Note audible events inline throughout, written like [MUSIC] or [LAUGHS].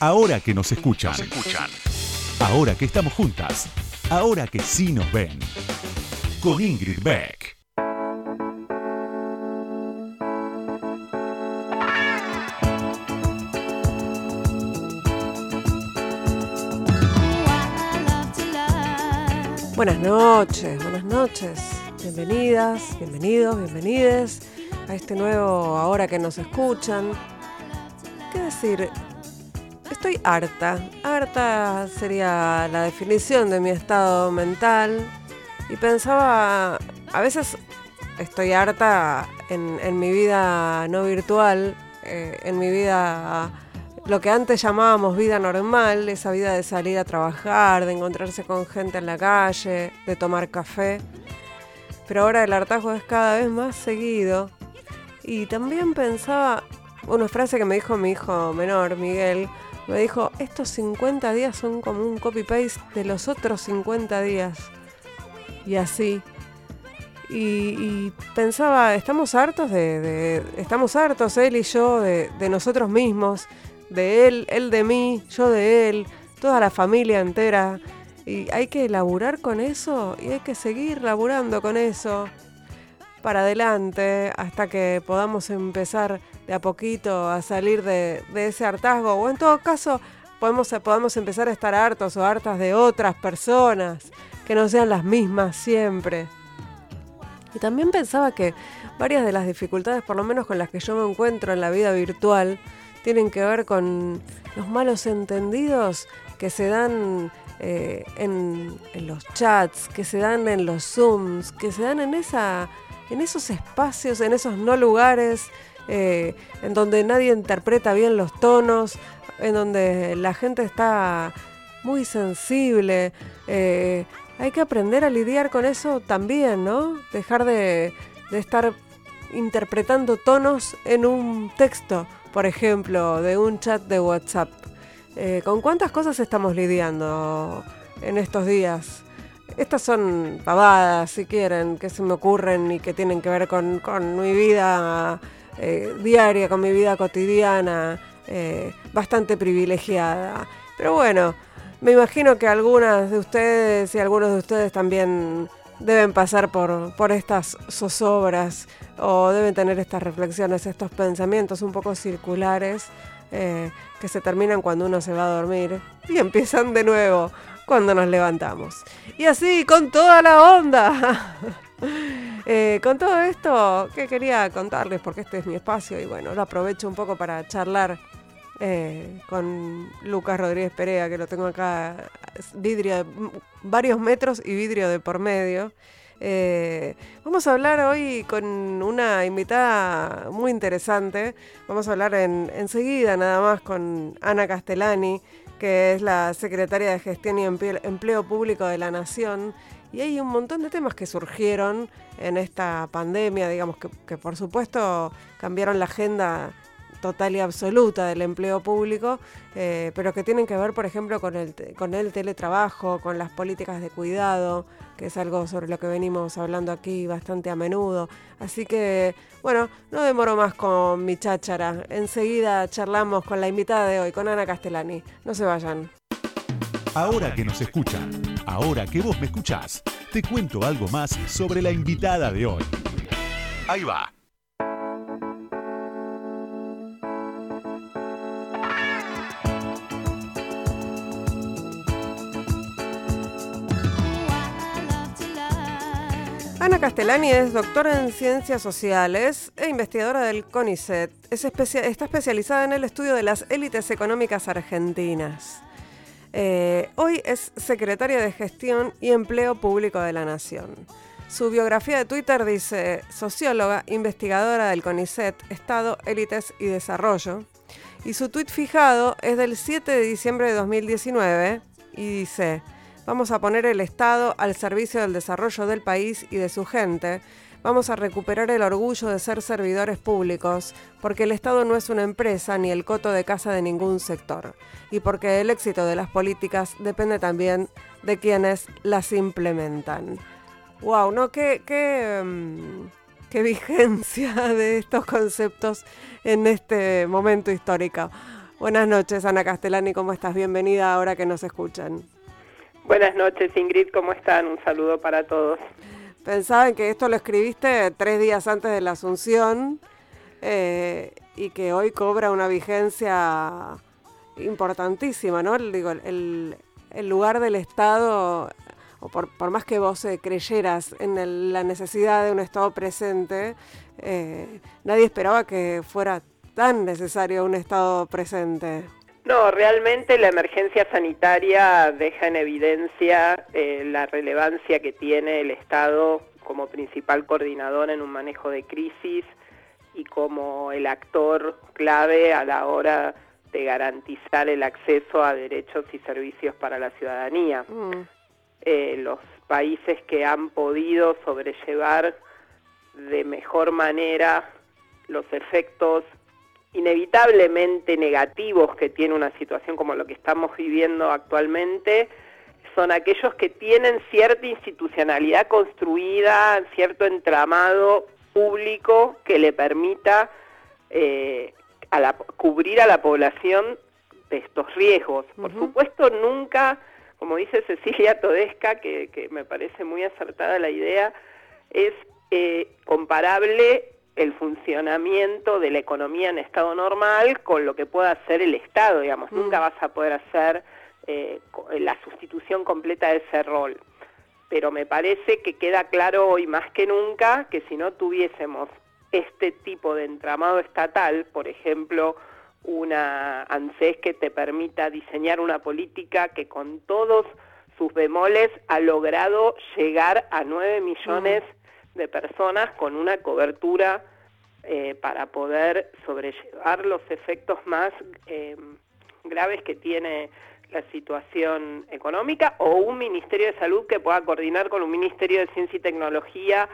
Ahora que nos escuchan. Ahora que estamos juntas. Ahora que sí nos ven. Con Ingrid Beck. Buenas noches, buenas noches. Bienvenidas, bienvenidos, bienvenides a este nuevo Ahora que nos escuchan. ¿Qué decir? Estoy harta. Harta sería la definición de mi estado mental. Y pensaba, a veces estoy harta en, mi vida no virtual, eh, en mi vida, lo que antes llamábamos vida normal, esa vida de salir a trabajar, de encontrarse con gente en la calle, de tomar café. Pero ahora el hartazgo es cada vez más seguido. Y también pensaba, una frase que me dijo mi hijo menor, Miguel, me dijo, estos 50 días son como un copy-paste de los otros 50 días. Y así. Y, pensaba, estamos hartos de, Estamos hartos, él y yo, de, de nosotros mismos. De él, él de mí, yo de él, toda la familia entera. Y hay que laburar con eso y hay que seguir laburando con eso para adelante hasta que podamos empezar de a poquito a salir de, ese hartazgo. O en todo caso, podemos, podamos empezar a estar hartos o hartas de otras personas que no sean las mismas siempre. Y también pensaba que varias de las dificultades, por lo menos con las que yo me encuentro en la vida virtual, tienen que ver con los malos entendidos que se dan eh, en, en, los chats, que se dan en los Zooms, que se dan en, esa, en esos espacios, en esos no lugares eh, en donde nadie interpreta bien los tonos, en donde la gente está muy sensible. Eh, hay que aprender a lidiar con eso también, ¿no? Dejar de, estar interpretando tonos en un texto, por ejemplo, de un chat de WhatsApp. Eh, ¿Con cuántas cosas estamos lidiando en estos días? Estas son pavadas, si quieren, que se me ocurren y que tienen que ver con, con mi vida eh, diaria, con mi vida cotidiana, eh, bastante privilegiada. Pero bueno, me imagino que algunas de ustedes y algunos de ustedes también deben pasar por, por estas zozobras o deben tener estas reflexiones, estos pensamientos un poco circulares eh, que se terminan cuando uno se va a dormir y empiezan de nuevo cuando nos levantamos. Y así, con toda la onda. [LAUGHS] [LAUGHS] Eh, con todo esto, que quería contarles, porque este es mi espacio y bueno, lo aprovecho un poco para charlar eh, con Lucas Rodríguez Perea, que lo tengo acá, vidrio de varios metros y vidrio de por medio. Eh, vamos a hablar hoy con una invitada muy interesante. Vamos a hablar enseguida nada más con Ana Castellani, que es la secretaria de Gestión y Empleo Público de la Nación y hay un montón de temas que surgieron en esta pandemia, digamos, que, por supuesto cambiaron la agenda total y absoluta del empleo público, eh, pero que tienen que ver, por ejemplo, con el, con el teletrabajo, con las políticas de cuidado, que es algo sobre lo que venimos hablando aquí bastante a menudo. Así que, bueno, no demoro más con mi cháchara. Enseguida charlamos con la invitada de hoy, con Ana Castellani. No se vayan. Ahora que nos escuchan, ahora que vos me escuchás, te cuento algo más sobre la invitada de hoy. Ahí va. Ana Castellani es doctora en ciencias sociales e investigadora del CONICET. está especializada en el estudio de las élites económicas argentinas. Eh, hoy es secretaria de Gestión y Empleo Público de la Nación. Su biografía de Twitter dice socióloga, investigadora del CONICET, Estado, Élites y Desarrollo. Y su tuit fijado es del 7 de diciembre de 2019 y dice, vamos a poner el Estado al servicio del desarrollo del país y de su gente Vamos a recuperar el orgullo de ser servidores públicos, porque el Estado no es una empresa ni el coto de casa de ningún sector, y porque el éxito de las políticas depende también de quienes las implementan. ¡Wow! ¿No? ¿Qué, qué, mm, vigencia [LAUGHS] de estos conceptos en este momento histórico? Buenas noches, Ana Castellani, ¿cómo estás? Bienvenida ahora que nos escuchan. Buenas noches, Ingrid, ¿cómo están? Un saludo para todos. Pensaban que esto lo escribiste tres días antes de la Asunción eh, y que hoy cobra una vigencia importantísima, ¿no? Digo, el, lugar del Estado, o por, más que vos eh, creyeras en la necesidad de un Estado presente, eh, nadie esperaba que fuera tan necesario un Estado presente. No, realmente la emergencia sanitaria deja en evidencia eh, la relevancia que tiene el Estado como principal coordinador en un manejo de crisis y como el actor clave a la hora de garantizar el acceso a derechos y servicios para la ciudadanía. Mm. Eh, los países que han podido sobrellevar de mejor manera los efectos inevitablemente negativos que tiene una situación como lo que estamos viviendo actualmente son aquellos que tienen cierta institucionalidad construida, cierto entramado público que le permita eh, cubrir a la población de estos riesgos. Por supuesto, nunca, como dice Cecilia Todesca, que, me parece muy acertada la idea, es eh, comparable el funcionamiento de la economía en estado normal con lo que pueda hacer el Estado, digamos. Mm. Nunca vas a poder hacer eh, la sustitución completa de ese rol. Pero me parece que queda claro hoy más que nunca que si no tuviésemos este tipo de entramado estatal, por ejemplo, una ANSES que te permita diseñar una política que con todos sus bemoles ha logrado llegar a 9 millones mm de personas con una cobertura eh, para poder sobrellevar los efectos más eh, graves que tiene la situación económica o un Ministerio de Salud que pueda coordinar con un Ministerio de Ciencia y Tecnología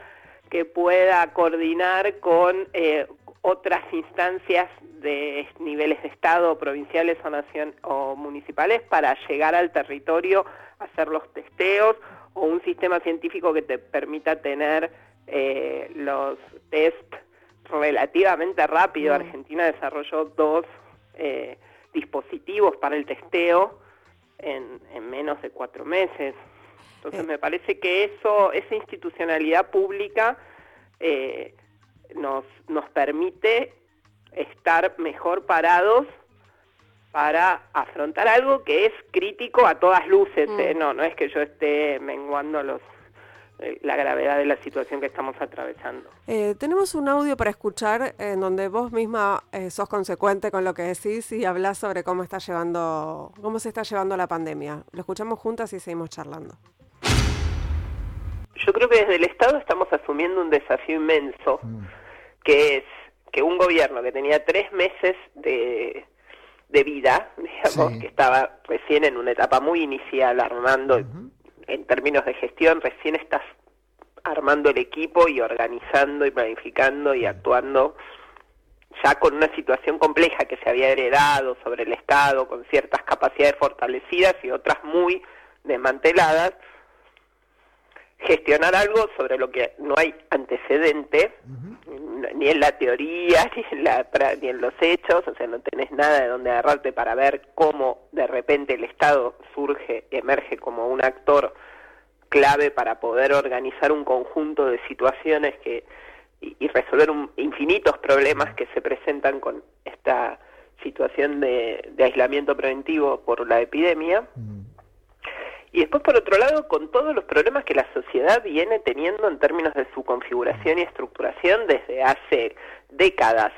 que pueda coordinar con eh, otras instancias de niveles de Estado, provinciales o, nación, o municipales para llegar al territorio, hacer los testeos o un sistema científico que te permita tener eh, los test relativamente rápido. Mm. Argentina desarrolló dos eh, dispositivos para el testeo en, menos de cuatro meses. Entonces eh. me parece que eso, esa institucionalidad pública nos, nos permite estar mejor parados para afrontar algo que es crítico a todas luces. Mm. No, no es que yo esté menguando los eh, la gravedad de la situación que estamos atravesando. Eh, tenemos un audio para escuchar en donde vos misma eh, sos consecuente con lo que decís y hablas sobre cómo está llevando, cómo se está llevando la pandemia. Lo escuchamos juntas y seguimos charlando. Yo creo que desde el Estado estamos asumiendo un desafío inmenso, mm. que es que un gobierno que tenía tres meses de, de vida, digamos, que estaba recién en una etapa muy inicial, armando en términos de gestión, recién estás armando el equipo y organizando y planificando y actuando ya con una situación compleja que se había heredado sobre el Estado, con ciertas capacidades fortalecidas y otras muy desmanteladas, gestionar algo sobre lo que no hay antecedente, ni en la teoría, [LAUGHS] ni en, la, ni en los hechos, o sea, no tenés nada de donde agarrarte para ver cómo de repente el Estado surge, emerge como un actor clave para poder organizar un conjunto de situaciones que y, resolver infinitos problemas que se presentan con esta situación de, aislamiento preventivo por la epidemia. Y después, por otro lado, con todos los problemas que la sociedad viene teniendo en términos de su configuración y estructuración desde hace décadas.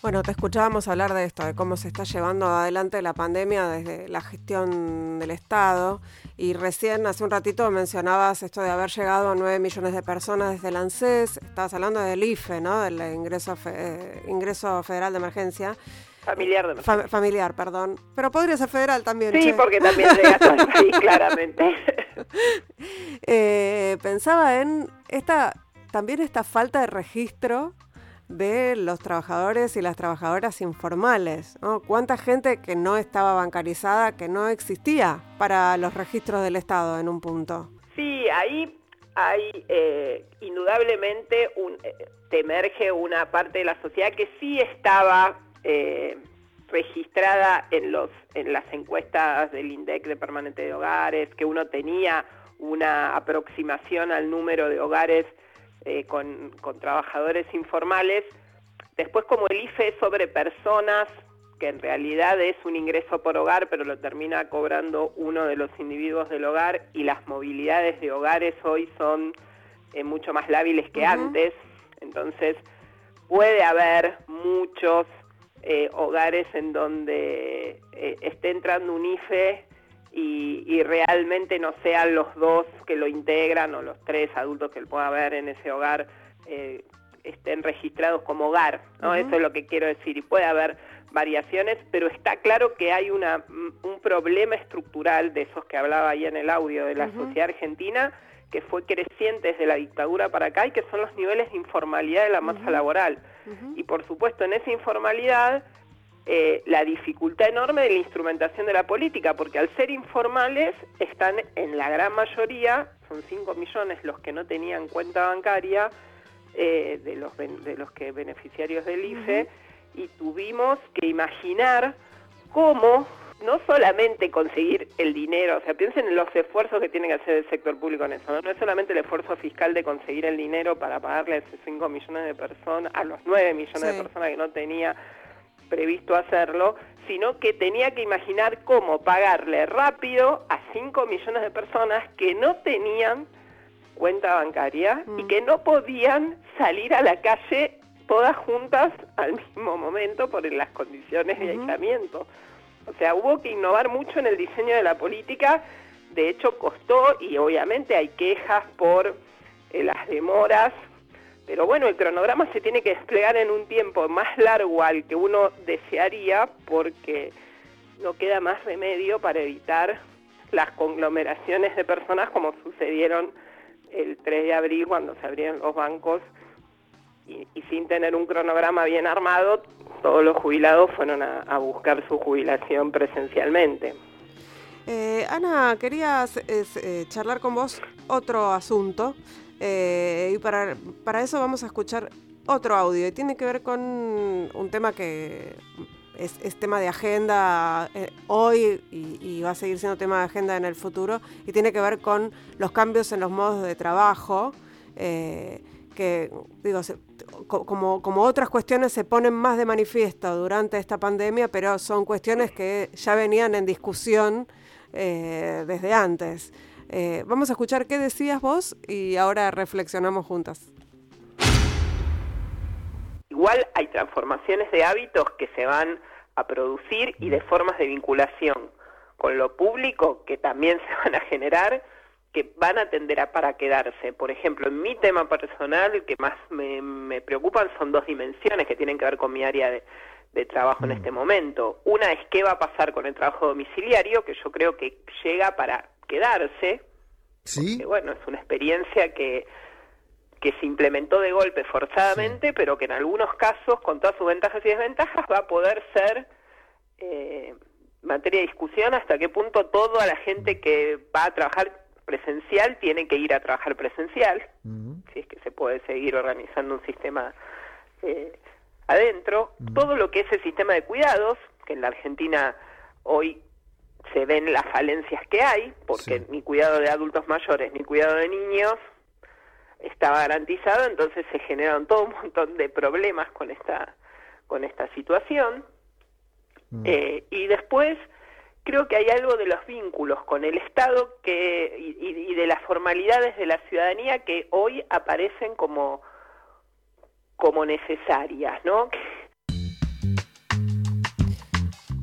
Bueno, te escuchábamos hablar de esto, de cómo se está llevando adelante la pandemia desde la gestión del Estado. Y recién, hace un ratito, mencionabas esto de haber llegado a 9 millones de personas desde el ANSES. Estabas hablando del IFE, ¿no? Del ingreso, eh, ingreso federal de emergencia. Familiar de emergencia. familiar, perdón. Pero podría ser federal también. Sí, porque también llega sí, [LAUGHS] claramente. [LAUGHS] Eh, pensaba en esta también esta falta de registro de los trabajadores y las trabajadoras informales. ¿no? ¿Cuánta gente que no estaba bancarizada, que no existía para los registros del Estado en un punto? Sí, ahí hay eh, indudablemente un, eh, emerge una parte de la sociedad que sí estaba eh, registrada en, los, en las encuestas del INDEC de permanente de hogares, que uno tenía una aproximación al número de hogares eh, con, con, trabajadores informales. Después, como el IFE es sobre personas, que en realidad es un ingreso por hogar, pero lo termina cobrando uno de los individuos del hogar, y las movilidades de hogares hoy son eh, mucho más lábiles que antes. Entonces, puede haber muchos eh, hogares en donde eh, esté entrando un IFE y, realmente no sean los dos que lo integran o los tres adultos que pueda haber en ese hogar eh, estén registrados como hogar, ¿no? Eso es lo que quiero decir. Y puede haber variaciones, pero está claro que hay una, un problema estructural de esos que hablaba ahí en el audio de la sociedad argentina que fue creciente desde la dictadura para acá y que son los niveles de informalidad de la masa laboral. Y por supuesto en esa informalidad eh, la dificultad enorme de la instrumentación de la política, porque al ser informales están en la gran mayoría, son 5 millones los que no tenían cuenta bancaria, eh, de, los, de los que beneficiarios del IFE, y tuvimos que imaginar cómo no solamente conseguir el dinero, o sea, piensen en los esfuerzos que tiene que hacer el sector público en eso, ¿no? es solamente el esfuerzo fiscal de conseguir el dinero para pagarle a esos 5 millones de personas, a los 9 millones de personas que no tenía previsto hacerlo, sino que tenía que imaginar cómo pagarle rápido a 5 millones de personas que no tenían cuenta bancaria y mm. que no podían salir a la calle todas juntas al mismo momento por las condiciones de aislamiento. O sea, hubo que innovar mucho en el diseño de la política, de hecho costó y obviamente hay quejas por eh, las demoras, pero bueno, el cronograma se tiene que desplegar en un tiempo más largo al que uno desearía porque no queda más remedio para evitar las conglomeraciones de personas como sucedieron el 3 de abril cuando se abrieron los bancos y, sin tener un cronograma bien armado, todos los jubilados fueron a, buscar su jubilación presencialmente. Eh, Ana, quería eh, charlar con vos otro asunto eh, y para, para eso vamos a escuchar otro audio y tiene que ver con un tema que es, tema de agenda hoy y, va a seguir siendo tema de agenda en el futuro y tiene que ver con los cambios en los modos de trabajo que digo, como, como otras cuestiones se ponen más de manifiesto durante esta pandemia, pero son cuestiones que ya venían en discusión eh, desde antes. Eh, vamos a escuchar qué decías vos y ahora reflexionamos juntas. Igual hay transformaciones de hábitos que se van a producir y de formas de vinculación con lo público que también [LAUGHS] se van a generar que van a tender a para quedarse. Por ejemplo, en mi tema personal, el que más me, preocupan son dos dimensiones que tienen que ver con mi área de, trabajo en mm. este momento. Una es qué va a pasar con el trabajo domiciliario, que yo creo que llega para quedarse. Sí. bueno, es una experiencia que, que se implementó de golpe forzadamente, pero que en algunos casos, con todas sus ventajas y desventajas, va a poder ser eh, materia de discusión hasta qué punto toda la gente que va a trabajar presencial tiene que ir a trabajar presencial, si es que se puede seguir organizando un sistema eh, adentro. Todo lo que es el sistema de cuidados, que en la Argentina hoy se ven las falencias que hay, porque ni cuidado de adultos mayores ni cuidado de niños estaba garantizado, entonces se generaron todo un montón de problemas con esta, con esta situación. Eh, y después creo que hay algo de los vínculos con el Estado y, de las formalidades de la ciudadanía que hoy aparecen como, como necesarias, ¿no?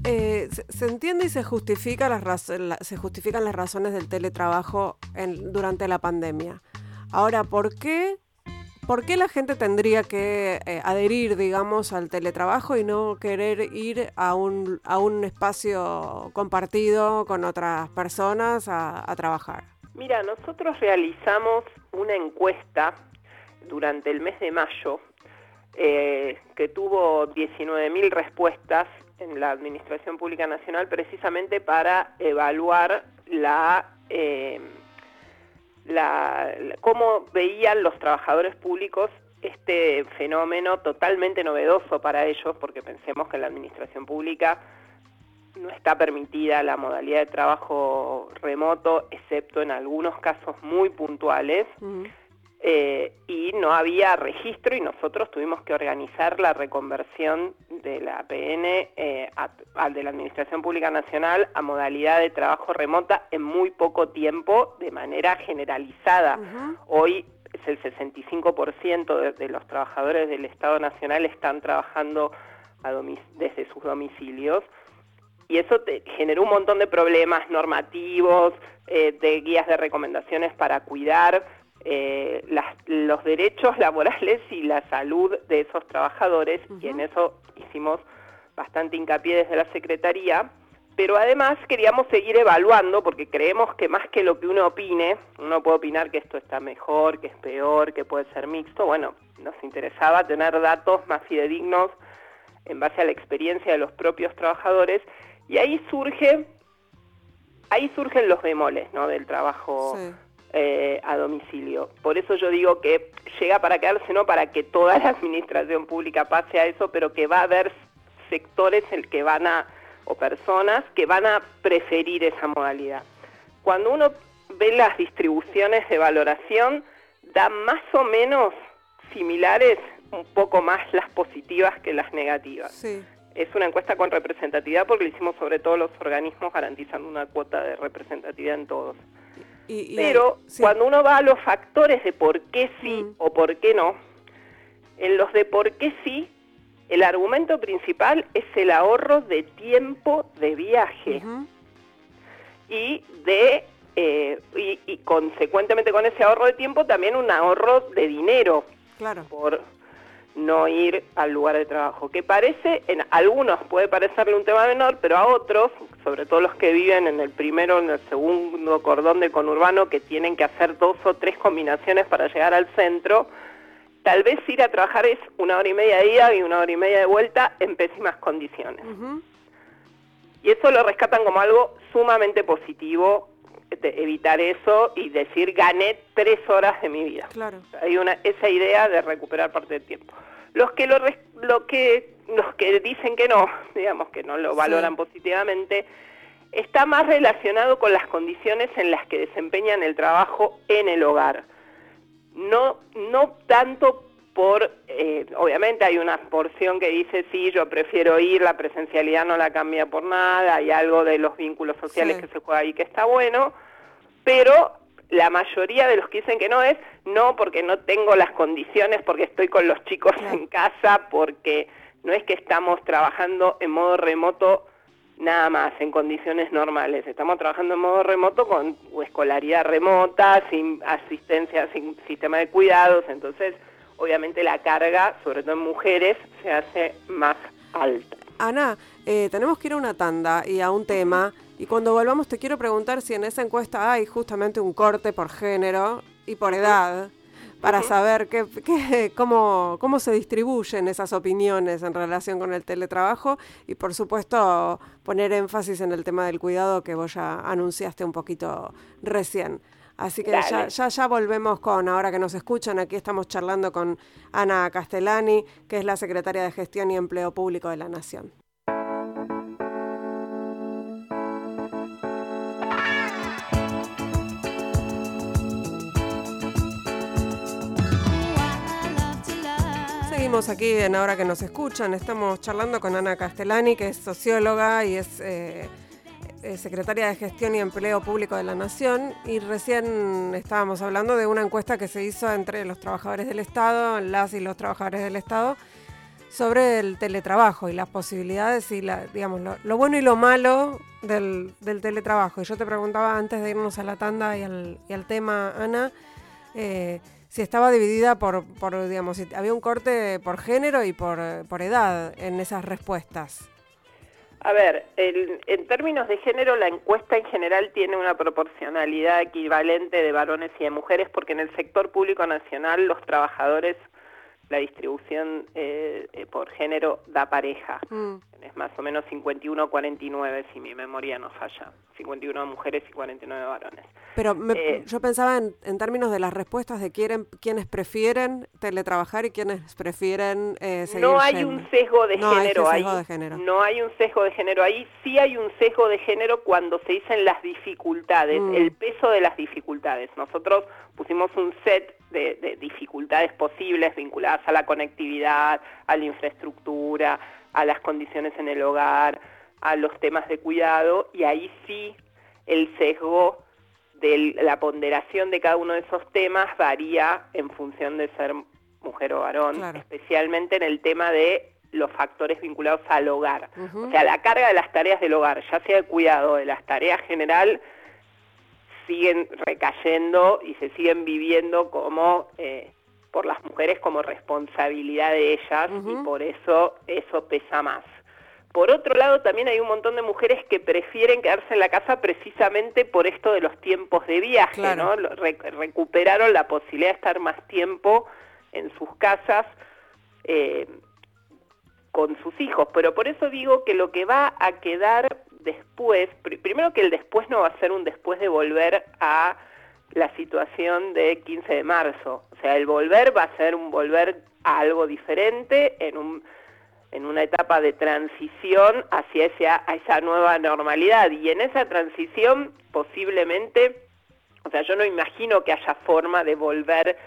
Eh, se, entiende y se, justifica las se justifican las razones del teletrabajo durante la pandemia. Ahora, ¿por qué ¿Por qué la gente tendría que eh, adherir, digamos, al teletrabajo y no querer ir a un, a un espacio compartido con otras personas a, trabajar? Mira, nosotros realizamos una encuesta durante el mes de mayo eh, que tuvo 19.000 respuestas en la Administración Pública Nacional precisamente para evaluar la... Eh, la, cómo veían los trabajadores públicos este fenómeno totalmente novedoso para ellos, porque pensemos que en la administración pública no está permitida la modalidad de trabajo remoto, excepto en algunos casos muy puntuales, eh, y no había registro y nosotros tuvimos que organizar la reconversión de la APN eh, al de la Administración Pública Nacional a modalidad de trabajo remota en muy poco tiempo de manera generalizada. Hoy es el 65% de, los trabajadores del Estado Nacional están trabajando desde sus domicilios. Y eso te generó un montón de problemas normativos, eh, de guías de recomendaciones para cuidar eh, los derechos laborales y la salud de esos trabajadores y en eso hicimos bastante hincapié desde la Secretaría, pero además queríamos seguir evaluando porque creemos que más que lo que uno opine, uno puede opinar que esto está mejor, que es peor, que puede ser mixto, bueno, nos interesaba tener datos más fidedignos en base a la experiencia de los propios trabajadores. Y ahí surge ahí surgen los bemoles ¿no? del trabajo eh, a domicilio. Por eso yo digo que llega para quedarse, no para que toda la [LAUGHS] administración pública pase a eso, pero que va a haber sectores el que van a, o personas que van a preferir esa modalidad. Cuando uno ve las distribuciones de valoración, da más o menos similares, un poco más las positivas que las negativas. Es una encuesta con representatividad porque lo hicimos sobre todos los organismos garantizando una cuota de representatividad en todos. Pero cuando uno va a los factores de por qué sí mm. o por qué no, en los de por qué sí, el argumento principal es el ahorro de tiempo de viaje y de eh, y, consecuentemente con ese ahorro de tiempo también un ahorro de dinero claro. por no ir al lugar de trabajo, que parece, en algunos puede parecerle un tema menor, pero a otros, sobre todo los que viven en el primero o en el segundo cordón de conurbano, que tienen que hacer dos o tres combinaciones para llegar al centro, tal vez ir a trabajar es una hora y media de ida y una hora y media de vuelta en pésimas condiciones. Y eso lo rescatan como algo sumamente positivo evitar eso y decir gané tres horas de mi vida. Claro. Hay una esa idea de recuperar parte del tiempo. Los que lo, lo que los que dicen que no, digamos que no lo valoran positivamente, está más relacionado con las condiciones en las que desempeñan el trabajo en el hogar. No no tanto por, eh, obviamente hay una porción que dice, sí, yo prefiero ir, la presencialidad no la cambia por nada, hay algo de los vínculos sociales que se juega ahí que está bueno, pero la mayoría de los que dicen que no es, no porque no tengo las condiciones, porque estoy con los chicos en casa, porque no es que estamos trabajando en modo remoto nada más, en condiciones normales. Estamos trabajando en modo remoto con escolaridad remota, sin asistencia, sin sistema de cuidados, entonces obviamente la carga, sobre todo en mujeres, se hace más alta. Ana, eh, tenemos que ir a una tanda y a un tema. Y cuando volvamos te quiero preguntar si en esa encuesta hay justamente un corte por género y por edad para saber qué, cómo, cómo se distribuyen esas opiniones en relación con el teletrabajo y por supuesto poner énfasis en el tema del cuidado que vos ya anunciaste un poquito recién. Así que ya, ya, ya volvemos con, ahora que nos escuchan, aquí estamos charlando con Ana Castellani, que es la secretaria de Gestión y Empleo Público de la Nación. Seguimos aquí en Ahora que nos escuchan, estamos charlando con Ana Castellani, que es socióloga y es... Eh, eh, secretaria de Gestión y Empleo Público de la Nación y recién estábamos hablando de una encuesta que se hizo entre los trabajadores del Estado, las y los trabajadores del Estado, sobre el teletrabajo y las posibilidades y la, digamos, lo, bueno y lo malo del, teletrabajo. Y yo te preguntaba antes de irnos a la tanda y al, tema, Ana, eh, si estaba dividida por, por, digamos, si había un corte por género y por, por edad en esas respuestas. A ver, en términos de género, la encuesta en general tiene una proporcionalidad equivalente de varones y de mujeres, porque en el sector público nacional los trabajadores la distribución eh, eh, por género da pareja. Mm. Es más o menos 51-49, si mi memoria no falla. 51 mujeres y 49 varones. Pero eh, yo pensaba en, términos de las respuestas de quieren, quienes prefieren teletrabajar y quienes prefieren seguir No hay un sesgo de género ahí. No hay un sesgo de género ahí. Sí hay un sesgo de género cuando se dicen las dificultades, mm. el peso de las dificultades. Nosotros pusimos un set de, dificultades posibles vinculadas a la conectividad, a la infraestructura, a las condiciones en el hogar, a los temas de cuidado, y ahí sí el sesgo de la ponderación de cada uno de esos temas varía en función de ser mujer o varón, especialmente en el tema de los factores vinculados al hogar. O sea, la carga de las tareas del hogar, ya sea de cuidado, de las tareas general, siguen recayendo y se siguen viviendo como eh, por las mujeres como responsabilidad de ellas y por eso eso pesa más. Por otro lado, también hay un montón de mujeres que prefieren quedarse en la casa precisamente por esto de los tiempos de viaje, ¿no? recuperaron la posibilidad de estar más tiempo en sus casas eh, con sus hijos. Pero por eso digo que lo que va a quedar después, primero que el después no va a ser un después de volver a la situación de 15 de marzo. O sea, el volver va a ser un volver a algo diferente en, un, en una etapa de transición hacia esa, esa nueva normalidad. Y en esa transición posiblemente, o sea, yo no imagino que haya forma de volver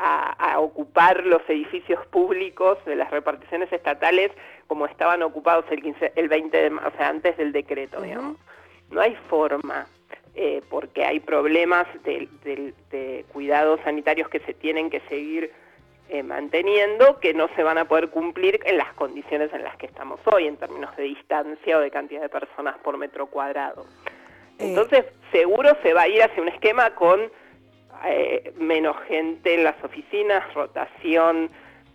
a, ocupar los edificios públicos de las reparticiones estatales como estaban ocupados el, 15, el 20 de o sea, antes del decreto, digamos. No hay forma, eh, porque hay problemas de, cuidados sanitarios que se tienen que seguir eh, manteniendo, que no se van a poder cumplir en las condiciones en las que estamos hoy, en términos de distancia o de cantidad de personas por metro cuadrado. Eh. Entonces, seguro se va a ir hacia un esquema con eh, menos gente en las oficinas, rotación,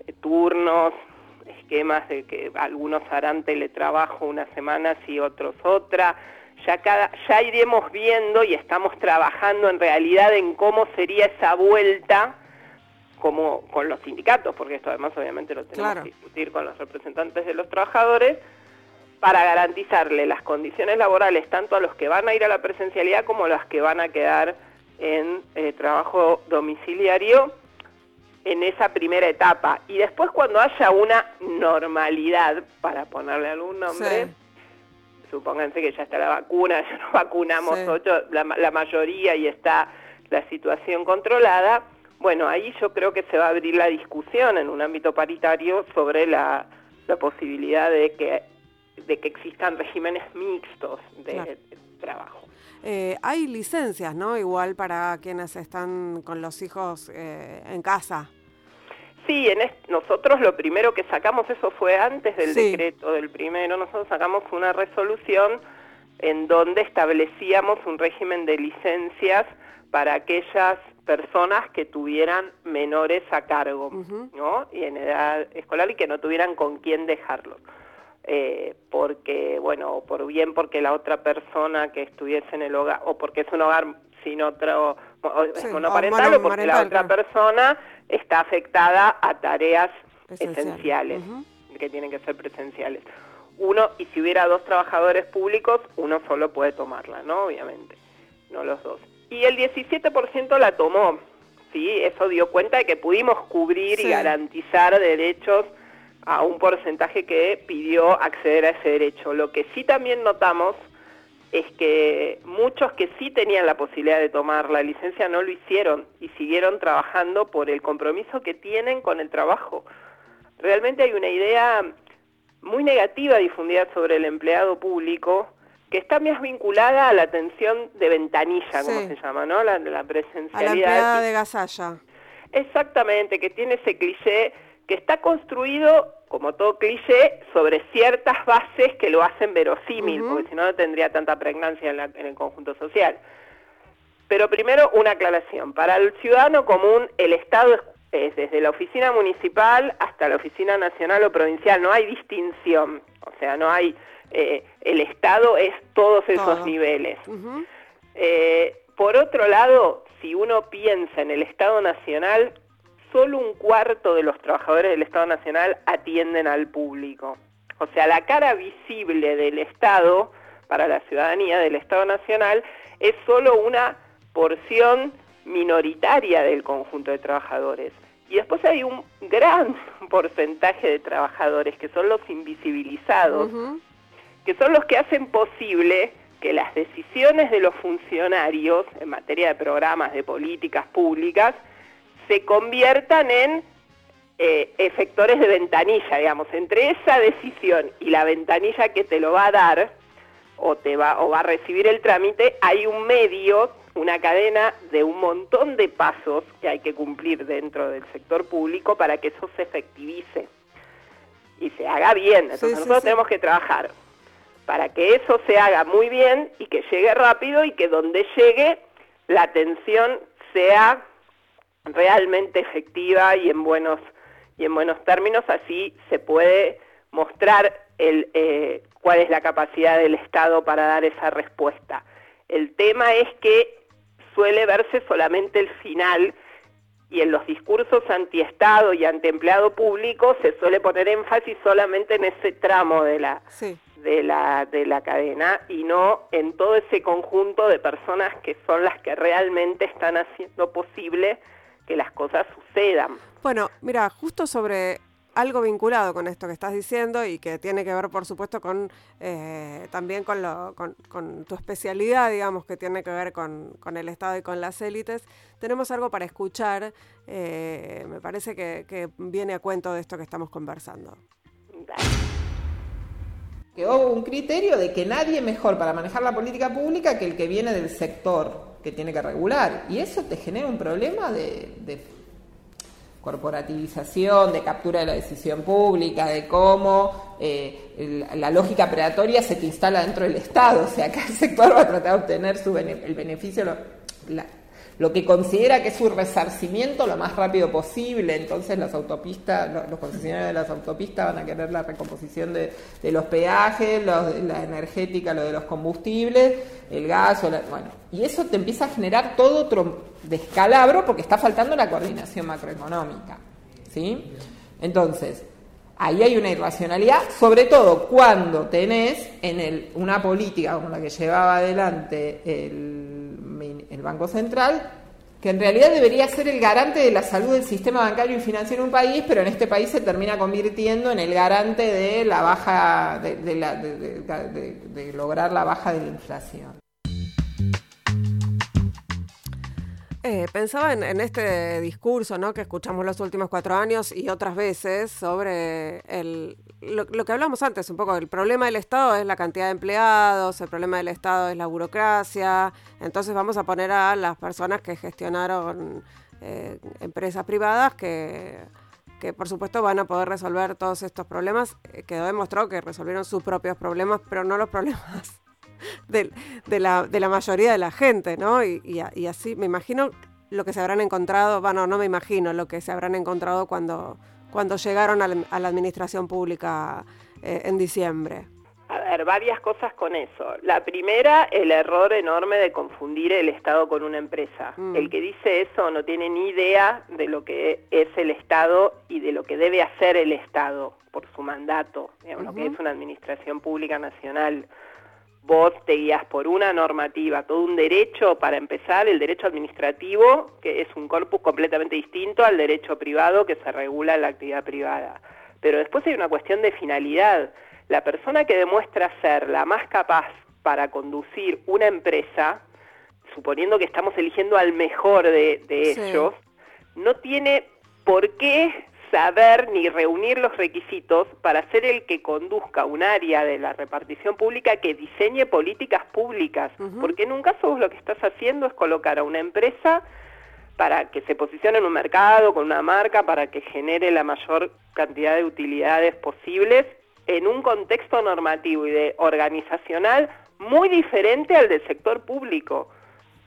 eh, turnos, esquemas de que algunos harán teletrabajo unas semanas y otros otra. Ya, cada, ya iremos viendo y estamos trabajando en realidad en cómo sería esa vuelta como con los sindicatos, porque esto además obviamente lo tenemos que discutir con los representantes de los trabajadores, para garantizarle las condiciones laborales tanto a los que van a ir a la presencialidad como a los que van a quedar en eh, trabajo domiciliario en esa primera etapa. Y después cuando haya una normalidad, para ponerle algún nombre, supónganse que ya está la vacuna, [LAUGHS] ya nos vacunamos ocho, la, mayoría y está la situación controlada, bueno, ahí yo creo que se va a abrir la discusión en un ámbito paritario sobre la, posibilidad de que, de que existan regímenes mixtos de trabajo. Eh, hay licencias, ¿no? Igual para quienes están con los hijos eh, en casa. Sí, en nosotros lo primero que sacamos, eso fue antes del decreto del primero, nosotros sacamos una resolución en donde establecíamos un régimen de licencias para aquellas personas que tuvieran menores a cargo, ¿no? Y en edad escolar y que no tuvieran con quién dejarlos. Eh, porque, bueno, por bien porque la otra persona que estuviese en el hogar, o porque es un hogar sin otro, monoparental, o, porque la otra persona está afectada a tareas esenciales, que tienen que ser presenciales. Uno, y si hubiera dos trabajadores públicos, uno solo puede tomarla, ¿no? Obviamente, no los dos. Y el 17% la tomó, ¿sí? Eso dio cuenta de que pudimos cubrir y garantizar derechos a un porcentaje que pidió acceder a ese derecho. Lo que sí también notamos es que muchos que sí tenían la posibilidad de tomar la licencia no lo hicieron y siguieron trabajando por el compromiso que tienen con el trabajo. Realmente hay una idea muy negativa difundida sobre el empleado público que está más vinculada a la atención de ventanilla, como se llama, ¿no? La, la presencialidad. A la de gasalla. Exactamente, que tiene ese cliché que está construido, como todo cliché, sobre ciertas bases que lo hacen verosímil, porque si no, no tendría tanta pregnancia en, el conjunto social. Pero primero, una aclaración. Para el ciudadano común, el Estado es, desde la oficina municipal hasta la oficina nacional o provincial, no hay distinción. O sea, no hay... Eh, el Estado es todos esos niveles. Eh, por otro lado, si uno piensa en el Estado nacional, solo un cuarto de los trabajadores del Estado Nacional atienden al público. O sea, la cara visible del Estado para la ciudadanía del Estado Nacional es solo una porción minoritaria del conjunto de trabajadores. Y después hay un gran [LAUGHS] porcentaje de trabajadores que son los invisibilizados, que son los que hacen posible que las decisiones de los funcionarios en materia de programas, de políticas públicas, se conviertan en eh, efectores de ventanilla, digamos, entre esa decisión y la ventanilla que te lo va a dar o te va o va a recibir el trámite, hay un medio, una cadena de un montón de pasos que hay que cumplir dentro del sector público para que eso se efectivice y se haga bien. Entonces nosotros tenemos que trabajar para que eso se haga muy bien y que llegue rápido y que donde llegue la atención sea realmente efectiva y en buenos y en buenos términos así se puede mostrar el, eh, cuál es la capacidad del Estado para dar esa respuesta. El tema es que suele verse solamente el final y en los discursos anti-Estado y anti-empleado público se suele poner énfasis solamente en ese tramo de la, de, la, de la cadena y no en todo ese conjunto de personas que son las que realmente están haciendo posible que las cosas sucedan. Bueno, mira, justo sobre algo vinculado con esto que estás diciendo y que tiene que ver, por supuesto, con eh, también con, lo, con, tu especialidad, digamos, que tiene que ver con, el Estado y con las élites. Tenemos algo para escuchar, eh, me parece que, viene a cuento de esto que estamos conversando. Que hubo un criterio de que nadie mejor para manejar la política pública que el que viene del sector que tiene que regular. Y eso te genera un problema de, de corporativización, de captura de la decisión pública, de cómo eh, la lógica predatoria se te instala dentro del Estado, o sea, [LAUGHS] cada sector va a tratar de obtener su el beneficio, lo que considera que es su resarcimiento lo más rápido posible. Entonces las autopistas, los, concesionarios de las autopistas van a querer la recomposición de, los peajes, la energética, lo de los combustibles, el gas, bueno. Y eso te empieza a generar todo otro descalabro porque está faltando la coordinación macroeconómica. ¿Sí? Entonces, ahí hay una irracionalidad, sobre todo cuando tenés en el, una política como la que llevaba adelante el el Banco Central, que en realidad debería ser el garante de la salud del sistema bancario y financiero en un país, pero en este país se termina convirtiendo en el garante de la baja, de lograr la baja de la inflación. Eh, pensaba en, este discurso que escuchamos los últimos cuatro años y otras veces sobre el, lo, que hablamos antes, un poco, el problema del Estado es la cantidad de empleados, el problema del Estado es la burocracia, entonces vamos a poner a las personas que gestionaron eh, empresas privadas que, que por supuesto van a poder resolver todos estos problemas, eh, quedó demostrado que resolvieron sus propios problemas, pero no los problemas [LAUGHS] de, de, la, de la mayoría de la gente, ¿no? Y, y, así, me imagino lo que se habrán encontrado, bueno, no me imagino lo que se habrán encontrado cuando, cuando llegaron a la, administración pública eh, en diciembre. A ver, varias cosas con eso. La primera, el error enorme de confundir el Estado con una empresa. Mm. El que dice eso no tiene ni idea de lo que es el Estado y de lo que debe hacer el Estado por su mandato, digamos, lo que es una administración pública nacional vos te guías por una normativa, todo un derecho, para empezar, el derecho administrativo, que es un corpus completamente distinto al derecho privado que se regula en la actividad privada. Pero después hay una cuestión de finalidad. La persona que demuestra ser la más capaz para conducir una empresa, suponiendo que estamos eligiendo al mejor de, ellos, no tiene por qué saber ni reunir los requisitos para ser el que conduzca un área de la repartición pública que diseñe políticas públicas, porque en un caso vos lo que estás haciendo es colocar a una empresa para que se posicione en un mercado con una marca, para que genere la mayor cantidad de utilidades posibles en un contexto normativo y de organizacional muy diferente al del sector público,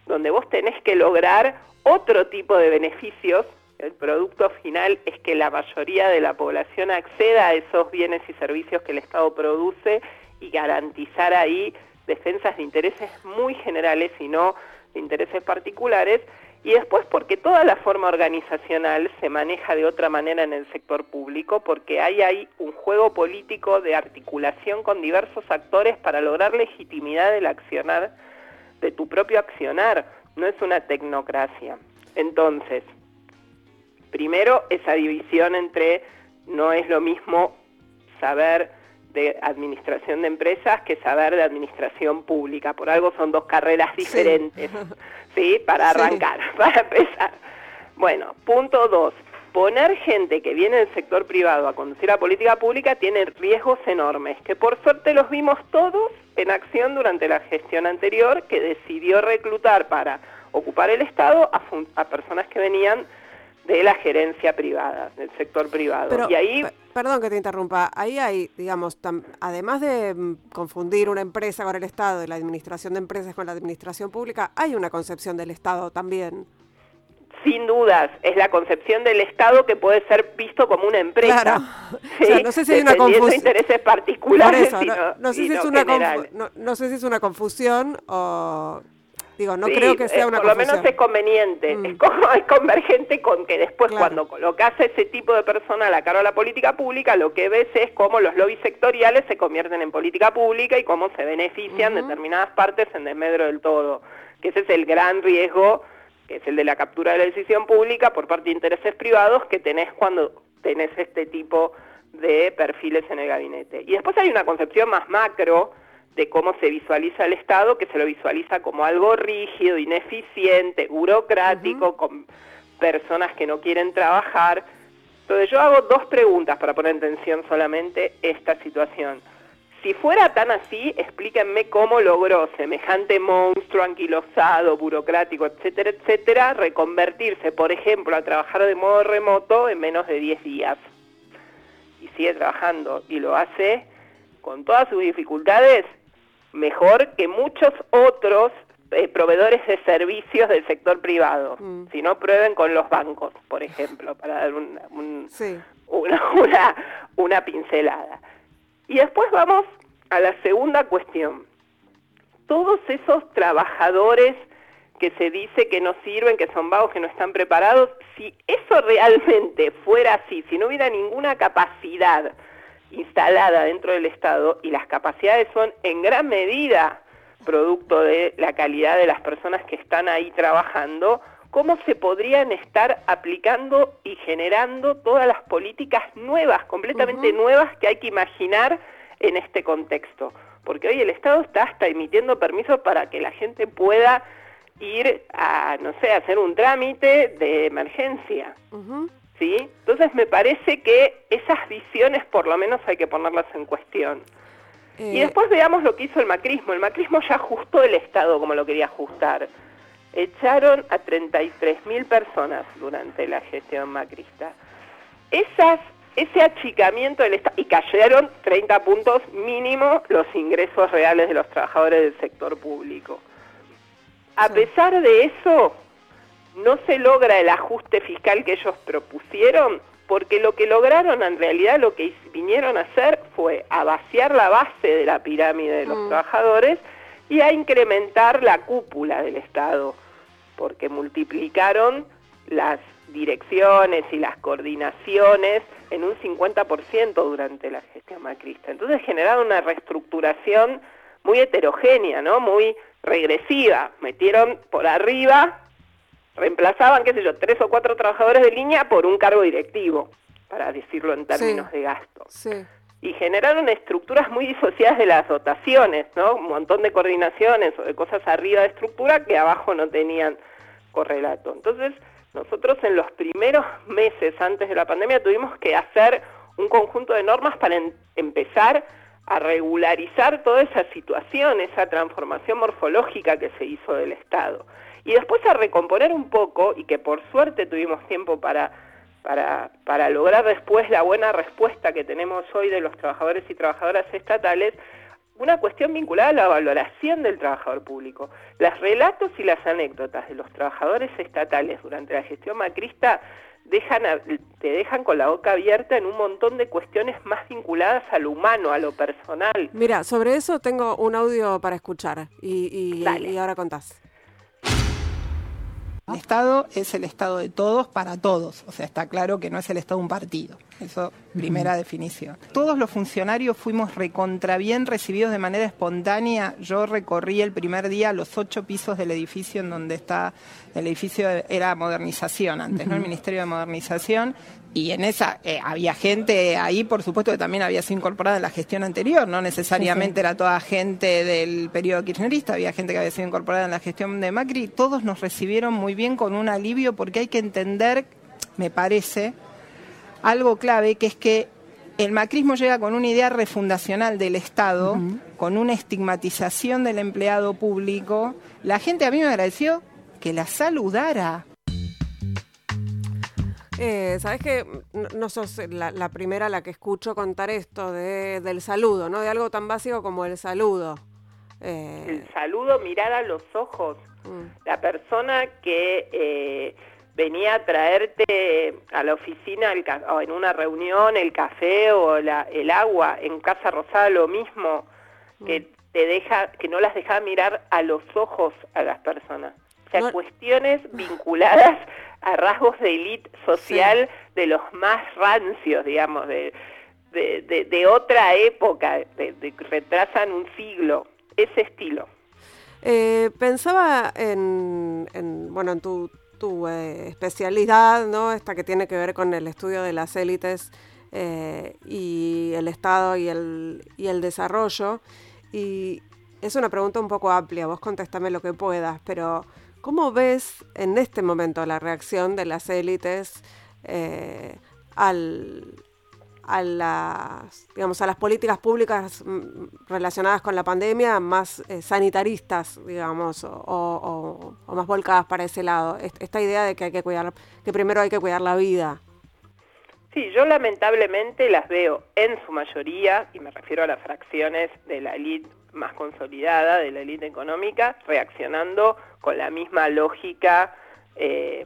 donde vos tenés que lograr otro tipo de beneficios el producto final es que la mayoría de la población acceda a esos bienes y servicios que el Estado produce y garantizar ahí defensas de intereses muy generales y no de intereses particulares. y después porque toda la forma organizacional se maneja de otra manera en el sector público, porque hay ahí un juego político de articulación con diversos actores para lograr legitimidad del accionar, de tu propio accionar, no es una tecnocracia. Entonces, primero esa división entre no es lo mismo saber de administración de empresas que saber de administración pública. Por algo son dos carreras diferentes, [LAUGHS] ¿sí? Para arrancar, [LAUGHS] para empezar. Bueno, punto dos. Poner gente que viene del sector privado a conducir la política pública tiene riesgos enormes, que por suerte los vimos todos en acción durante la gestión anterior, que decidió reclutar para ocupar el Estado a, a personas que venían de la gerencia privada, del sector privado. y ahí... Perdón que te interrumpa, ahí hay, digamos, además de mm, confundir una empresa con el Estado y la administración de empresas con la administración pública, hay una concepción del Estado también. Sin dudas, es la concepción del Estado que puede ser visto como una empresa. Claro. [LAUGHS] no sé si hay una confusión. intereses particulares. no, sé si es una no sé si es una confusión o Digo, no creo que sea una Por lo menos es conveniente, mm. es, [LAUGHS] es, convergente con que después cuando colocas ese tipo de persona a la cara de la política pública, lo que ves es cómo los lobbies sectoriales se convierten en política pública y cómo se benefician determinadas partes en desmedro del todo. Que ese es el gran riesgo, que es el de la captura de la decisión pública por parte de intereses privados que tenés cuando tenés este tipo de perfiles en el gabinete. Y después hay una concepción más macro, de cómo se visualiza el Estado, que se lo visualiza como algo rígido, ineficiente, burocrático, con personas que no quieren trabajar. Entonces yo hago dos preguntas para poner en tensión solamente esta situación. Si fuera tan así, explíquenme cómo logró semejante monstruo anquilosado, burocrático, etcétera, etcétera, reconvertirse, por ejemplo, a trabajar de modo remoto en menos de 10 días. Y sigue trabajando y lo hace con todas sus dificultades mejor que muchos otros eh, proveedores de servicios del sector privado. Mm. Si no, prueben con los bancos, por ejemplo, para dar una, una, una pincelada. Y después vamos a la segunda cuestión. Todos esos trabajadores que se dice que no sirven, que son vagos, que no están preparados, si eso realmente fuera así, si no hubiera ninguna capacidad instalada dentro del Estado y las capacidades son en gran medida producto de la calidad de las personas que están ahí trabajando, cómo se podrían estar aplicando y generando todas las políticas nuevas, completamente nuevas que hay que imaginar en este contexto. Porque hoy el Estado está hasta emitiendo permisos para que la gente pueda ir a, no sé, hacer un trámite de emergencia. ¿Sí? Entonces me parece que esas visiones por lo menos hay que ponerlas en cuestión. Y eh, después veamos lo que hizo el macrismo. El macrismo ya ajustó el Estado como lo quería ajustar. Echaron a 33.000 personas durante la gestión macrista. Esas, ese achicamiento del Estado, y cayeron 30 puntos mínimo los ingresos reales de los trabajadores del sector público. A pesar de eso, no se logra el ajuste fiscal que ellos propusieron porque lo que lograron en realidad lo que vinieron a hacer fue a vaciar la base de la pirámide de los mm. trabajadores y a incrementar la cúpula del Estado, porque multiplicaron las direcciones y las coordinaciones en un 50% durante la gestión macrista. Entonces generaron una reestructuración muy heterogénea, ¿no? Muy regresiva. Metieron por arriba reemplazaban, qué sé yo, tres o cuatro trabajadores de línea por un cargo directivo, para decirlo en términos de gasto. Y generaron estructuras muy disociadas de las dotaciones, ¿no? Un montón de coordinaciones o de cosas arriba de estructura que abajo no tenían correlato. Entonces, nosotros en los primeros meses antes de la pandemia tuvimos que hacer un conjunto de normas para empezar a regularizar toda esa situación, esa transformación morfológica que se hizo del Estado y después a recomponer un poco, y que por suerte tuvimos tiempo para, para, para lograr después la buena respuesta que tenemos hoy de los trabajadores y trabajadoras estatales, una cuestión vinculada a la valoración del trabajador público. Los relatos y las anécdotas de los trabajadores estatales durante la gestión macrista dejan te dejan con la boca abierta en un montón de cuestiones más vinculadas a lo humano, a lo personal. Mira, sobre eso tengo un audio para escuchar y, y, y ahora contás. El Estado es el Estado de todos para todos, o sea, está claro que no es el Estado de un partido. Eso, primera definición. Todos los funcionarios fuimos recontra bien recibidos de manera espontánea. Yo recorrí el primer día los ocho pisos del edificio en donde está, el edificio era modernización antes, ¿no? El Ministerio de Modernización. Y en esa eh, había gente ahí, por supuesto que también había sido incorporada en la gestión anterior, no necesariamente era toda gente del periodo kirchnerista, había gente que había sido incorporada en la gestión de Macri. Todos nos recibieron muy bien con un alivio porque hay que entender, me parece, algo clave, que es que el macrismo llega con una idea refundacional del Estado, con una estigmatización del empleado público. La gente a mí me agradeció que la saludara. Eh, Sabes que no, sos la, primera a la que escucho contar esto de, del saludo, ¿no? De algo tan básico como el saludo. Eh... El saludo, mirar a los ojos. Mm. La persona que eh, venía a traerte a la oficina o en una reunión el café o el agua, en Casa Rosada lo mismo, que mm. te deja, que no las deja mirar a los ojos a las personas. O sea, cuestiones vinculadas a rasgos de élite social de los más rancios, digamos, de, de, otra época, de, retrasan un siglo, ese estilo. Eh, pensaba en, en, bueno, en tu tu eh, especialidad, ¿no? Esta que tiene que ver con el estudio de las élites eh, y el Estado y el, y el desarrollo. Y es una pregunta un poco amplia, vos contestame lo que puedas, pero ¿cómo ves en este momento la reacción de las élites eh, al, a las, digamos, a las políticas públicas mm, relacionadas con la pandemia más eh, sanitaristas, digamos, o, más volcadas para ese lado. Esta idea de que hay que cuidar, que primero hay que cuidar la vida. Sí, yo lamentablemente las veo en su mayoría, y me refiero a las fracciones de la élite más consolidada, de la élite económica, reaccionando con la misma lógica eh,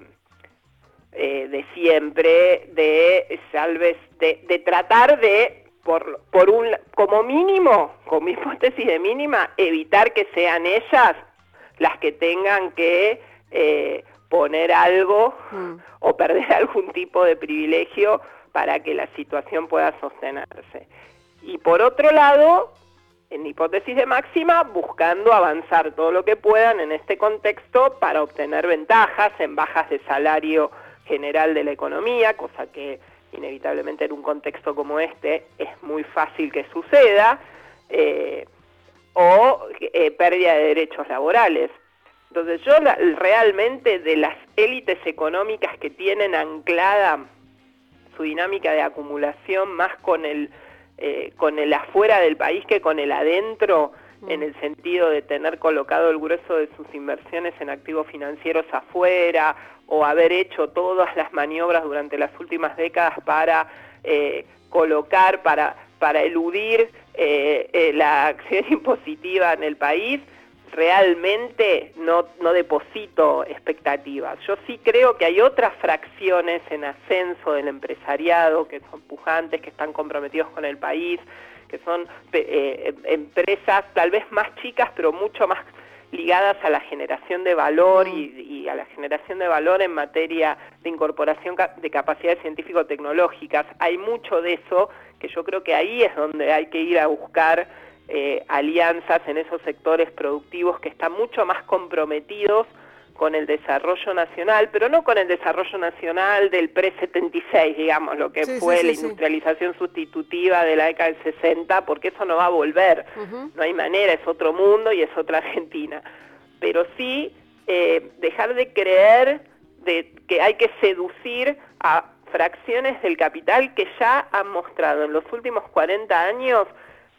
eh, de siempre, de salves, de, de tratar de, por, por un, como mínimo, con mi [LAUGHS] hipótesis de mínima, evitar que sean ellas las que tengan que eh, poner algo mm. o perder [LAUGHS] algún tipo de privilegio para que la situación pueda sostenerse. Y por otro lado, en hipótesis de máxima, buscando avanzar todo lo que puedan en este contexto para obtener ventajas en bajas de salario general de la economía, cosa que inevitablemente en un contexto como este es muy fácil que suceda, eh, o eh, pérdida de derechos laborales. Entonces yo realmente de las élites económicas que tienen anclada su dinámica de acumulación más con el, eh, con el afuera del país que con el adentro, en mm. el sentido de tener colocado el grueso de sus inversiones en activos financieros afuera o haber hecho todas las maniobras durante las últimas décadas para eh, colocar, para, para eludir eh, eh, la acción [LAUGHS] impositiva en el país, realmente no, no deposito expectativas. Yo sí creo que hay otras fracciones en ascenso del empresariado que son pujantes, que están comprometidos con el país, que son empresas tal vez más chicas, pero mucho más ligadas a la generación de valor y, a la generación de valor en materia de incorporación de capacidades científico-tecnológicas. Hay mucho de eso que yo creo que ahí es donde hay que ir a buscar eh, alianzas en esos sectores productivos que están mucho más comprometidos con el desarrollo nacional, pero no con el desarrollo nacional del pre-76, digamos, lo que fue la industrialización sustitutiva de la década del 60, porque eso no va a volver, no hay manera, es otro mundo y es otra Argentina. Pero sí eh, dejar de creer de que hay que seducir a fracciones del capital que ya han mostrado en los últimos 40 años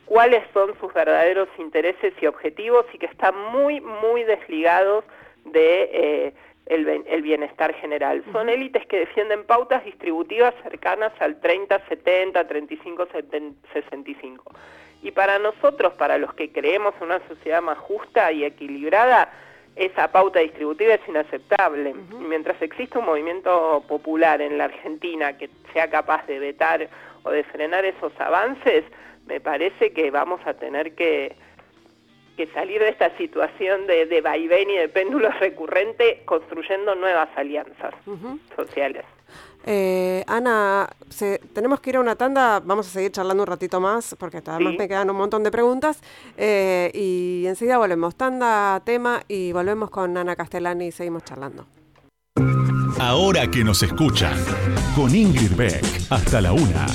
cuáles son sus verdaderos intereses y objetivos y que están muy, muy desligados de eh, el, bienestar general. Son élites que defienden pautas distributivas cercanas al 30, 70, 35, 65. Y para nosotros, para los que creemos en una sociedad más justa y equilibrada, esa pauta distributiva es inaceptable. Mientras existe un movimiento popular en la Argentina que sea capaz de vetar o de frenar esos avances, me parece que vamos a tener que que salir de esta situación de, de vaivén y de péndulo [LAUGHS] recurrente construyendo nuevas alianzas sociales. Eh, Ana, tenemos que ir a una tanda, vamos a seguir charlando un ratito más porque además me quedan un montón de preguntas eh, y enseguida volvemos, tanda, tema y volvemos con Ana Castellani y seguimos charlando. Ahora que nos escuchan, con Ingrid Beck, hasta la una.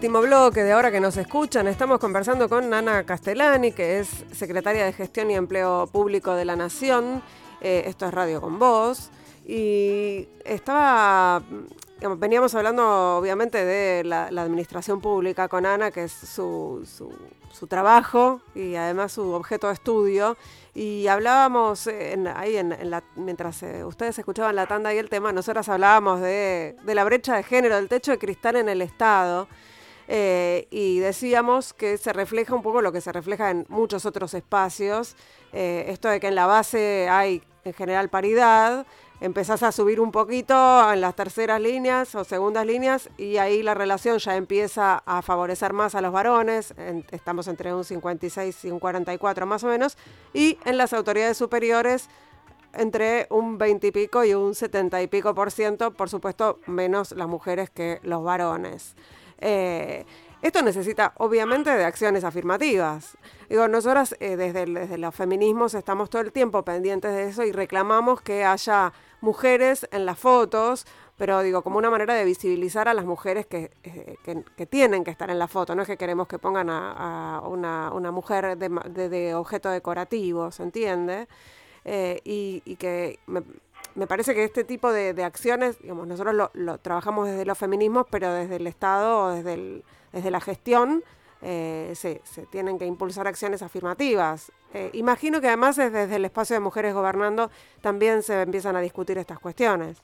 Último bloque de ahora que nos escuchan, estamos conversando con Ana Castellani, que es secretaria de Gestión y Empleo Público de la Nación. Eh, esto es Radio con Voz. Y estaba, veníamos hablando obviamente de la, administración pública con Ana, que es su, su, trabajo y además su objeto de estudio. Y hablábamos ahí en, la, mientras eh, ustedes escuchaban la tanda y el tema, nosotras hablábamos de, de la brecha de género, del techo de cristal en el Estado. Eh, y decíamos que se refleja un poco lo que se refleja en muchos otros espacios, eh, esto de que en la base hay en general paridad, empezás a subir un poquito en las terceras líneas o segundas líneas y ahí la relación ya empieza a favorecer más a los varones, estamos entre un 56 y un 44 más o menos, y en las autoridades superiores entre un 20 y pico y un 70 y pico por ciento, por supuesto menos las mujeres que los varones. Eh, esto necesita, obviamente, de acciones afirmativas. Digo, nosotras eh, desde, desde los feminismos estamos todo el tiempo pendientes de eso y reclamamos que haya mujeres en las fotos, pero digo, como una manera de visibilizar a las mujeres que, eh, que, tienen que estar en la foto. No es que queremos que pongan a, una, una, mujer de, de, objeto decorativo, ¿se entiende? y, y, que me parece que este tipo de, acciones, digamos, nosotros lo, trabajamos desde los feminismos, pero desde el Estado o desde, desde la gestión eh, se, tienen que impulsar acciones afirmativas. Eh, imagino que además desde el espacio de mujeres gobernando también se empiezan a discutir estas cuestiones.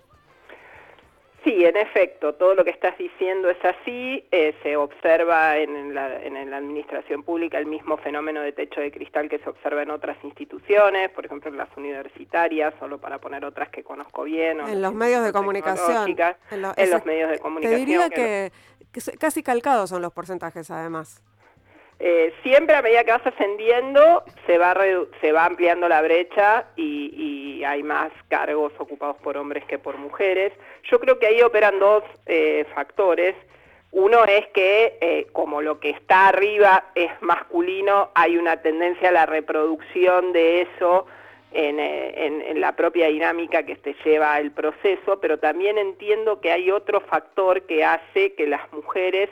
Sí, en efecto, todo lo que estás diciendo es así. Eh, se observa en la, en la, administración pública el mismo fenómeno de techo de cristal que se observa en otras instituciones, por ejemplo en las universitarias, solo para poner otras que conozco bien. en los medios de comunicación. En, los medios de comunicación. Te diría que casi calcados son los porcentajes, además. Eh, siempre a medida que vas ascendiendo se va, se va ampliando la brecha y, hay más cargos ocupados por hombres que por mujeres. Yo creo que ahí operan dos eh, factores. Uno es que eh, como lo que está arriba es masculino, hay una tendencia a la reproducción de eso en, en, la propia dinámica que te lleva el proceso, pero también entiendo que hay otro factor que hace que las mujeres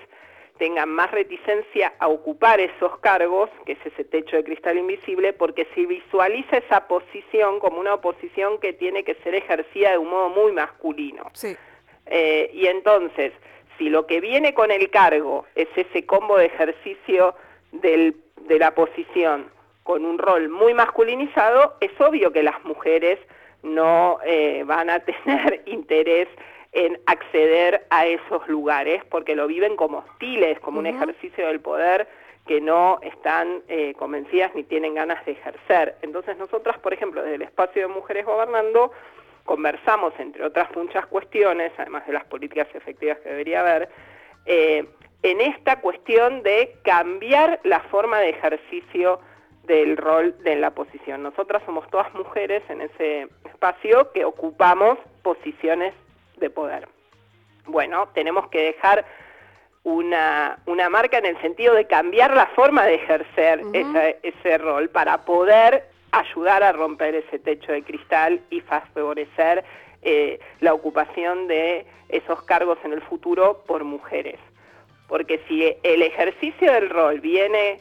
tengan más reticencia a ocupar esos cargos, que es ese techo de cristal invisible, porque se visualiza esa posición como una posición que tiene que ser ejercida de un modo muy masculino. Eh, y entonces, si lo que viene con el cargo es ese combo de ejercicio de la posición con un rol muy masculinizado, es obvio que las mujeres no eh, van a [LAUGHS] tener interés en acceder a esos lugares porque lo viven como hostiles, como un ejercicio del poder que no están eh, convencidas ni tienen ganas de ejercer. Entonces nosotras, por ejemplo, desde el espacio de Mujeres Gobernando, conversamos, entre otras muchas cuestiones, además de las políticas efectivas que debería haber, eh, en esta cuestión de cambiar la forma de ejercicio del rol de la posición. Nosotras somos todas mujeres en ese espacio que ocupamos posiciones de poder. Bueno, tenemos que dejar una, una marca en el sentido de cambiar la forma de ejercer ese, rol para poder ayudar a romper ese techo de cristal y favorecer eh, la ocupación de esos cargos en el futuro por mujeres. Porque si el ejercicio del rol viene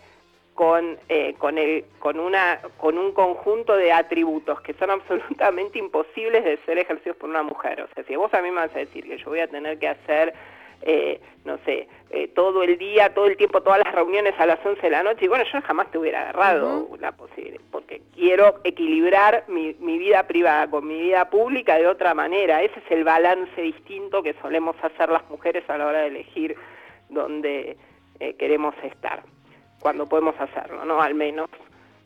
con, eh, con, el, con, una, con un conjunto de atributos que son [LAUGHS] absolutamente imposibles de ser ejercidos por una mujer. O sea, si vos a mí me vas a decir que yo voy a tener que hacer, eh, no sé, eh, todo el día, todo el tiempo, todas las reuniones a las 11 de la noche, y bueno, yo jamás te hubiera agarrado la posibilidad, porque quiero equilibrar mi, mi vida privada con mi vida pública de otra manera. Ese es el balance distinto que solemos hacer las mujeres a la hora de elegir dónde queremos estar cuando podemos hacerlo, ¿no? Al menos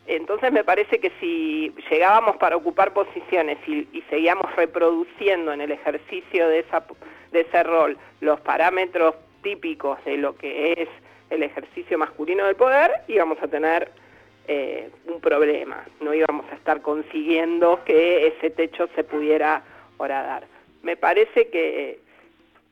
Entonces me parece que si llegábamos para ocupar posiciones y, y seguíamos reproduciendo en el ejercicio de, esa, de ese rol los parámetros típicos de lo que es el ejercicio masculino del poder, íbamos a tener eh, un problema, no íbamos a estar consiguiendo que ese techo se pudiera horadar. Me parece que,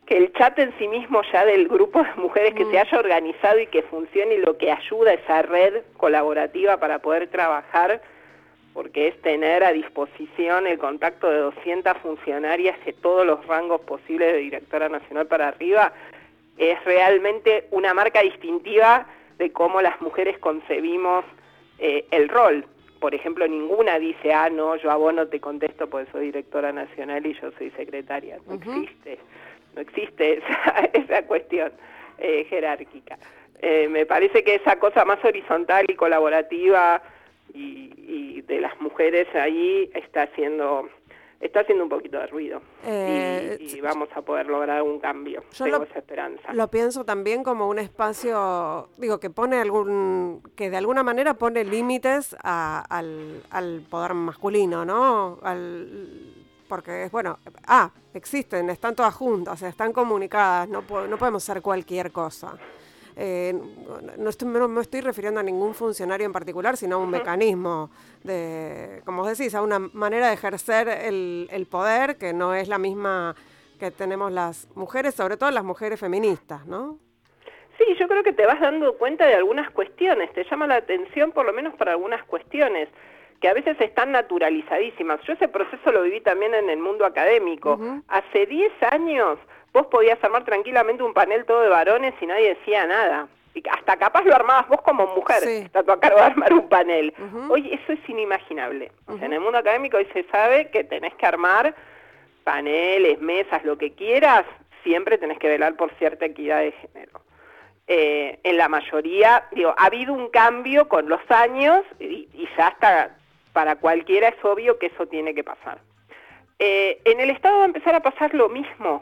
que el chat en sí mismo ya del grupo de mujeres que se mm. haya organizado y que funcione y lo que ayuda a esa red colaborativa para poder trabajar, porque es tener a disposición el contacto de 200 funcionarias de todos los rangos posibles de directora nacional para arriba, es realmente una marca distintiva de cómo las mujeres concebimos eh, el rol. Por ejemplo, ninguna dice, ah, no, yo a vos no te contesto porque soy directora nacional y yo soy secretaria. No existe, no existe [LAUGHS] esa, cuestión eh, jerárquica. Eh, me parece que esa cosa más horizontal y colaborativa y, y de las mujeres ahí está siendo está haciendo un poquito de ruido eh, y, vamos a poder lograr un cambio. Tengo esa esperanza. Lo pienso también como un espacio, digo, que pone algún, que de alguna manera pone límites al, al poder masculino, ¿no? Al, porque es bueno, ah, existen, están todas juntas, están comunicadas, no, no podemos ser cualquier cosa. Eh, no, estoy, me estoy refiriendo a ningún funcionario en particular, sino a un mecanismo de, como decís, a una manera de ejercer el, el poder que no es la misma que tenemos las mujeres, sobre todo las mujeres feministas, ¿no? Sí, yo creo que te vas dando cuenta de algunas cuestiones, te llama la atención por lo menos para algunas cuestiones que a veces están naturalizadísimas. Yo ese proceso lo viví también en el mundo académico. Hace 10 años vos podías armar tranquilamente un panel todo de varones y nadie decía nada. Y hasta capaz lo armabas vos como mujer, está a cargo de armar un panel. Hoy eso es inimaginable. en el mundo académico hoy se sabe que tenés que armar paneles, mesas, lo que quieras, siempre tenés que velar por cierta equidad de género. Eh, en la mayoría, digo, ha habido un cambio con los años y, ya está, para cualquiera es obvio que eso tiene que pasar. Eh, en el Estado va a empezar a pasar lo mismo.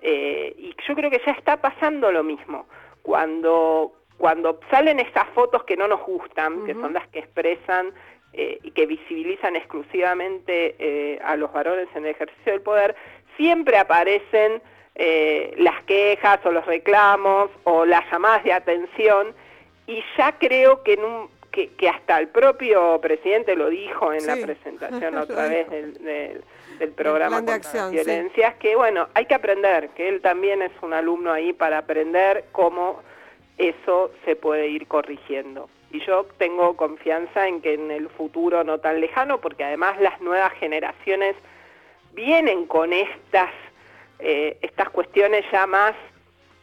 Eh, y yo creo que ya está pasando lo mismo. Cuando, cuando salen esas fotos que no nos gustan, que son las que expresan eh, y que visibilizan exclusivamente a los varones en el ejercicio del poder, siempre aparecen las quejas o los reclamos o las llamadas de atención y ya creo que, que, hasta el propio presidente lo dijo en la presentación [LAUGHS] otra vez del del programa de acción, violencias, que bueno, hay que aprender, que él también es un alumno ahí para aprender cómo eso se puede ir corrigiendo. Y yo tengo confianza en que en el futuro no tan lejano, porque además las nuevas generaciones vienen con estas, eh, estas cuestiones ya más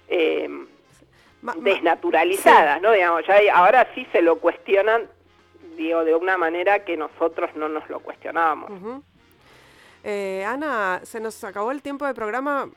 eh, desnaturalizadas, ¿no? Digamos, ya ahora sí se lo cuestionan, digo, de una manera que nosotros no nos lo cuestionábamos. Eh, Ana, se nos acabó el tiempo de programa.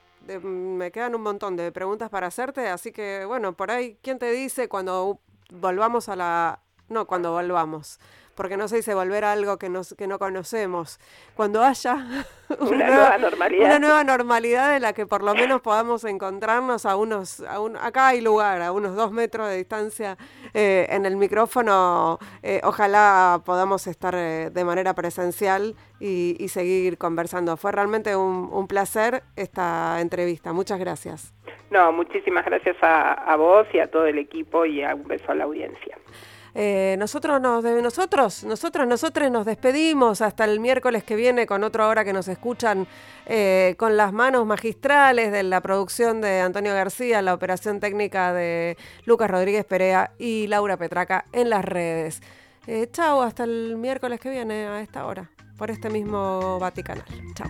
me quedan un montón de preguntas para hacerte, así que bueno, por ahí, ¿quién te dice cuando volvamos a la... No, cuando volvamos porque no se dice volver a algo que, nos, que no conocemos. Cuando haya [LAUGHS] una, nueva, normalidad. Una nueva normalidad en la que por lo menos podamos encontrarnos a unos, a un, acá hay lugar, a unos dos metros de distancia eh, en el micrófono, eh, ojalá podamos estar eh, de manera presencial y, seguir conversando. Fue realmente un, un, placer esta entrevista. Muchas gracias. No, muchísimas gracias a, a vos y a todo el equipo y a un beso a la audiencia. Eh, nosotros nos nosotros, nosotros, nosotros nos despedimos hasta el miércoles que viene con otra hora que nos escuchan eh, con las manos magistrales de la producción de Antonio García, la operación técnica de Lucas Rodríguez Perea y Laura Petraca en las redes. Eh, chao, hasta el miércoles que viene a esta hora, por este mismo Vaticanal. Chao.